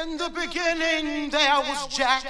In the beginning, there was Jack.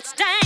let's dance.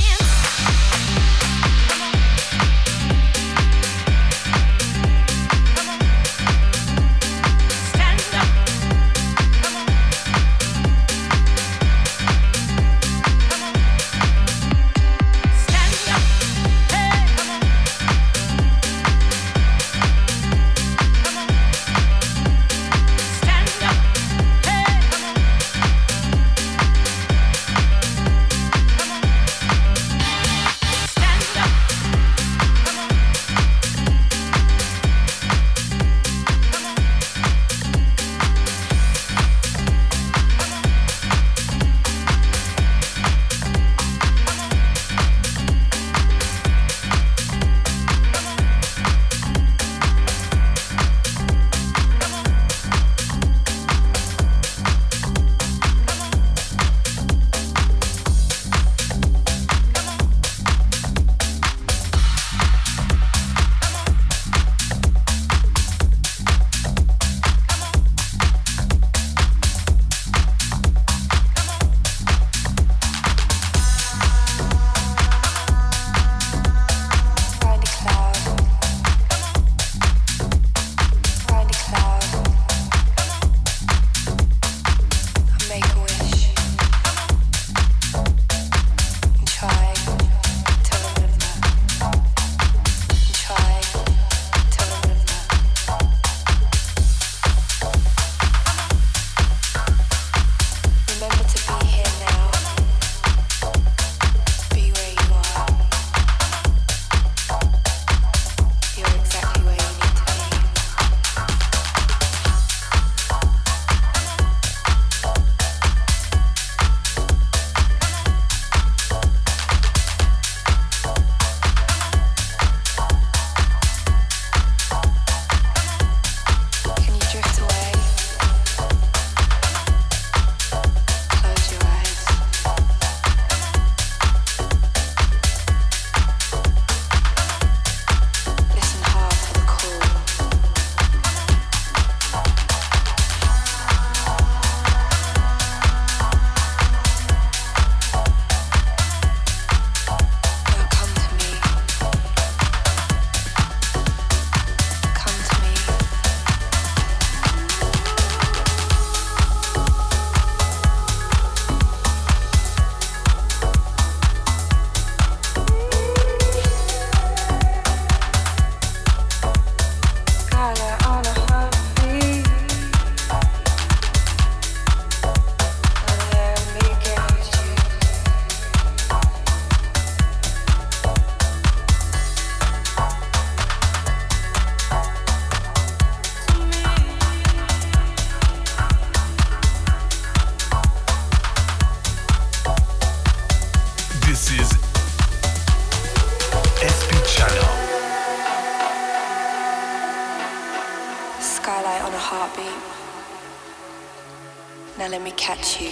Now let me catch you.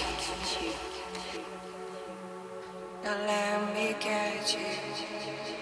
Now let me catch you.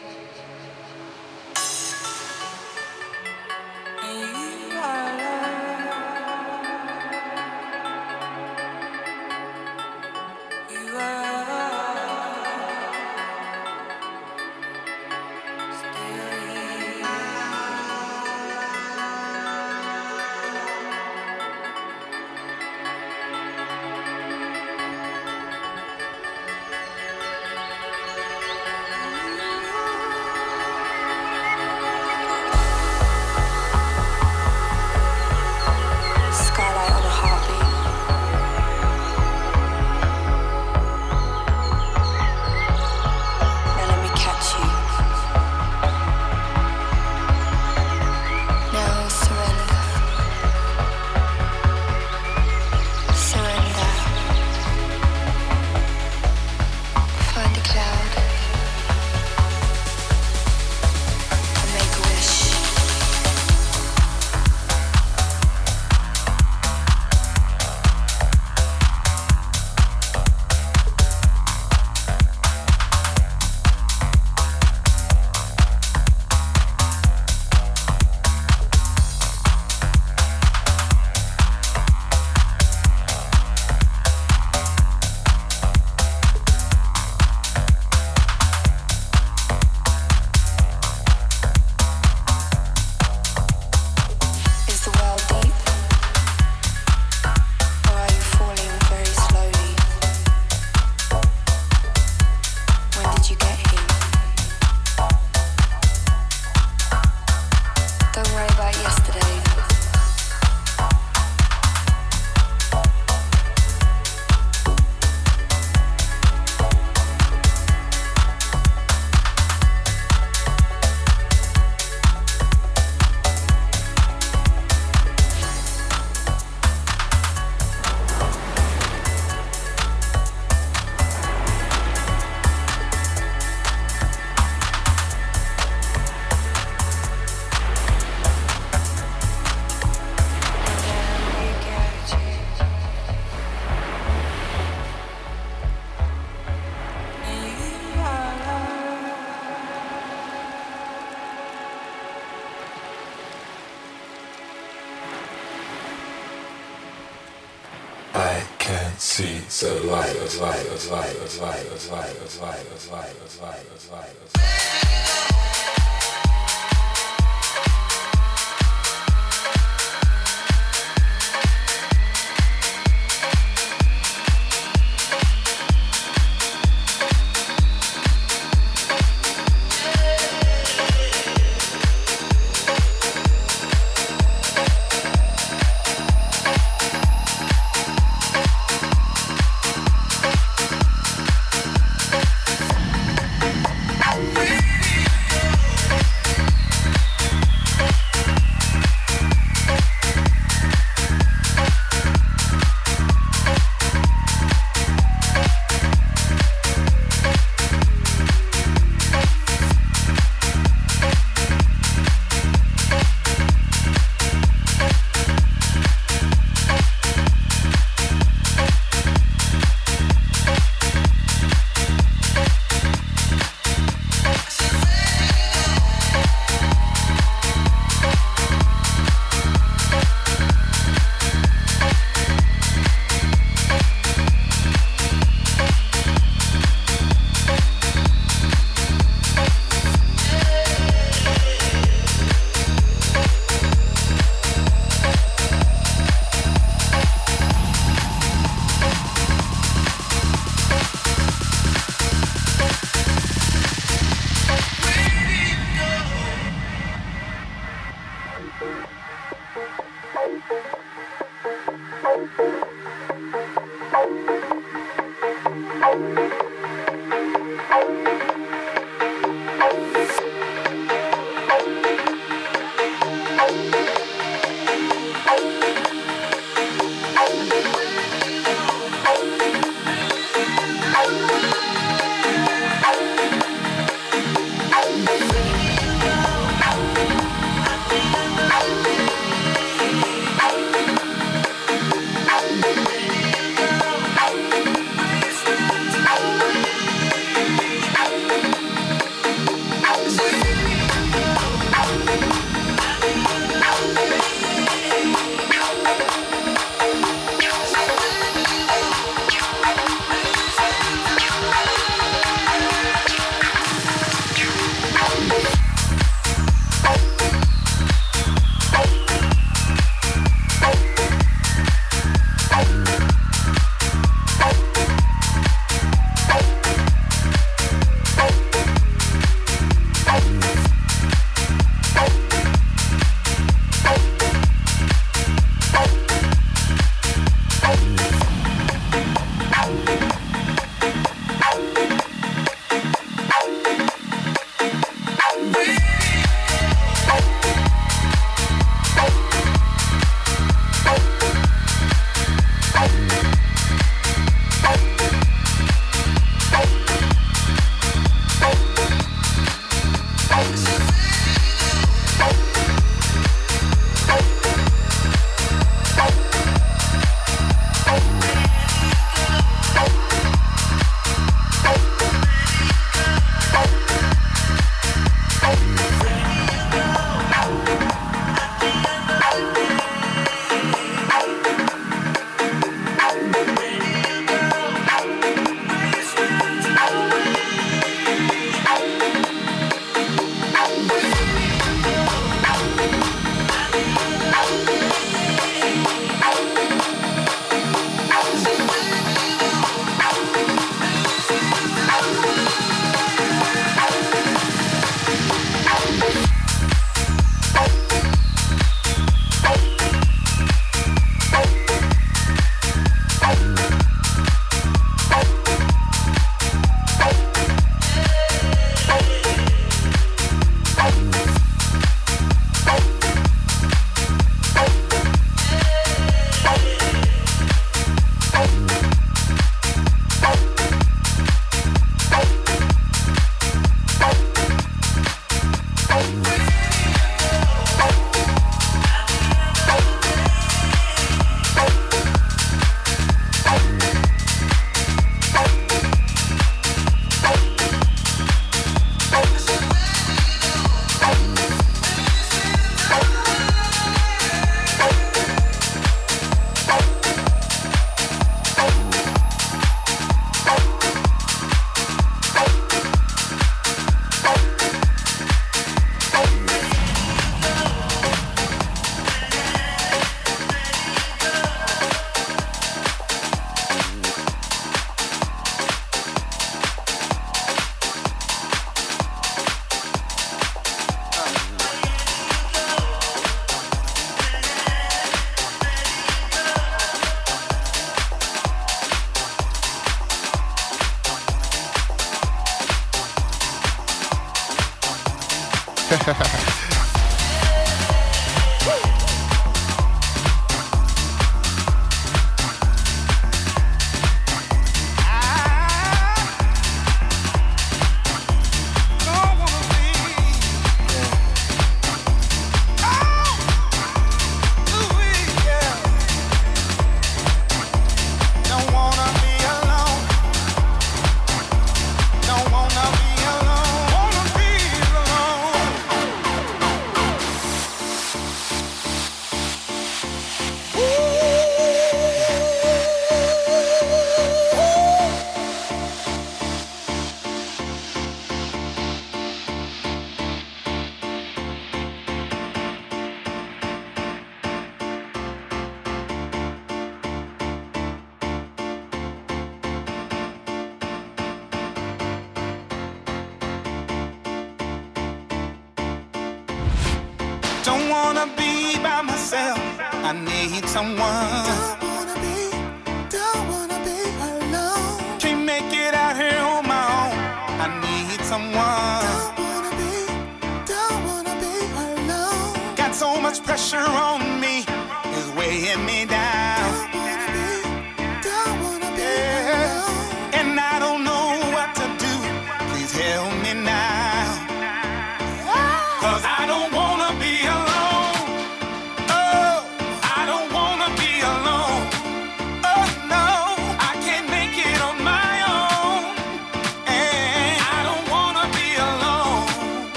Don't wanna be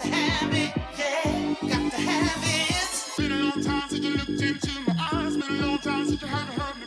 Been a long time since you looked into my eyes. Been a long time since you haven't heard.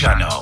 Channel.